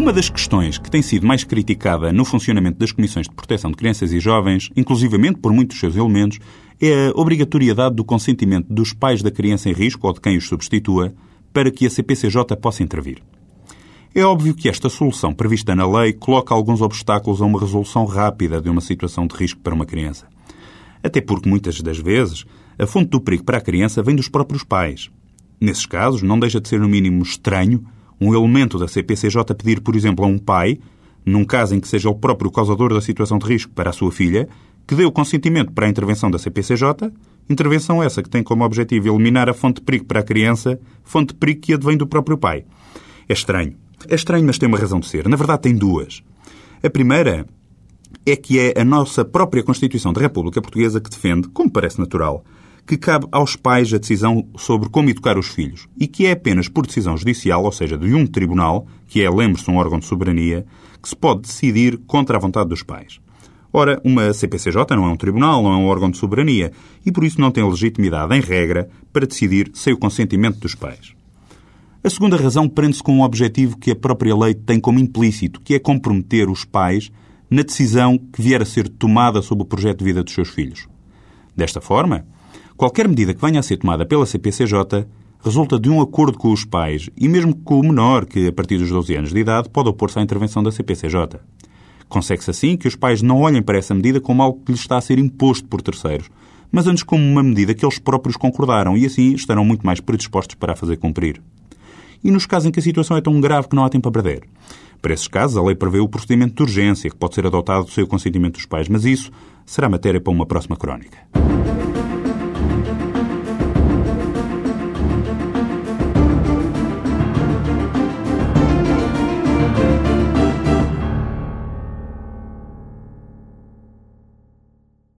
Uma das questões que tem sido mais criticada no funcionamento das Comissões de Proteção de Crianças e Jovens, inclusivamente por muitos dos seus elementos, é a obrigatoriedade do consentimento dos pais da criança em risco ou de quem os substitua para que a CPCJ possa intervir. É óbvio que esta solução prevista na lei coloca alguns obstáculos a uma resolução rápida de uma situação de risco para uma criança. Até porque, muitas das vezes, a fonte do perigo para a criança vem dos próprios pais. Nesses casos, não deixa de ser, no mínimo, estranho um elemento da CPCJ pedir, por exemplo, a um pai, num caso em que seja o próprio causador da situação de risco para a sua filha, que dê o consentimento para a intervenção da CPCJ, intervenção essa que tem como objetivo eliminar a fonte de perigo para a criança, fonte de perigo que advém do próprio pai. É estranho. É estranho, mas tem uma razão de ser. Na verdade, tem duas. A primeira é que é a nossa própria Constituição da República Portuguesa que defende, como parece natural, que cabe aos pais a decisão sobre como educar os filhos e que é apenas por decisão judicial, ou seja, de um tribunal, que é, lembre-se, um órgão de soberania, que se pode decidir contra a vontade dos pais. Ora, uma CPCJ não é um tribunal, não é um órgão de soberania e por isso não tem legitimidade, em regra, para decidir sem o consentimento dos pais. A segunda razão prende-se com um objetivo que a própria lei tem como implícito, que é comprometer os pais na decisão que vier a ser tomada sobre o projeto de vida dos seus filhos. Desta forma, Qualquer medida que venha a ser tomada pela CPCJ resulta de um acordo com os pais e mesmo com o menor, que a partir dos 12 anos de idade pode opor-se à intervenção da CPCJ. Consegue-se assim que os pais não olhem para essa medida como algo que lhes está a ser imposto por terceiros, mas antes como uma medida que eles próprios concordaram e assim estarão muito mais predispostos para a fazer cumprir. E nos casos em que a situação é tão grave que não há tempo a perder. Para esses casos, a lei prevê o procedimento de urgência, que pode ser adotado sem o consentimento dos pais, mas isso será matéria para uma próxima crónica.